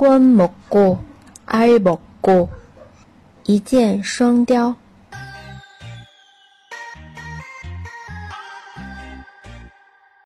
关木过，爱木过，一箭双雕。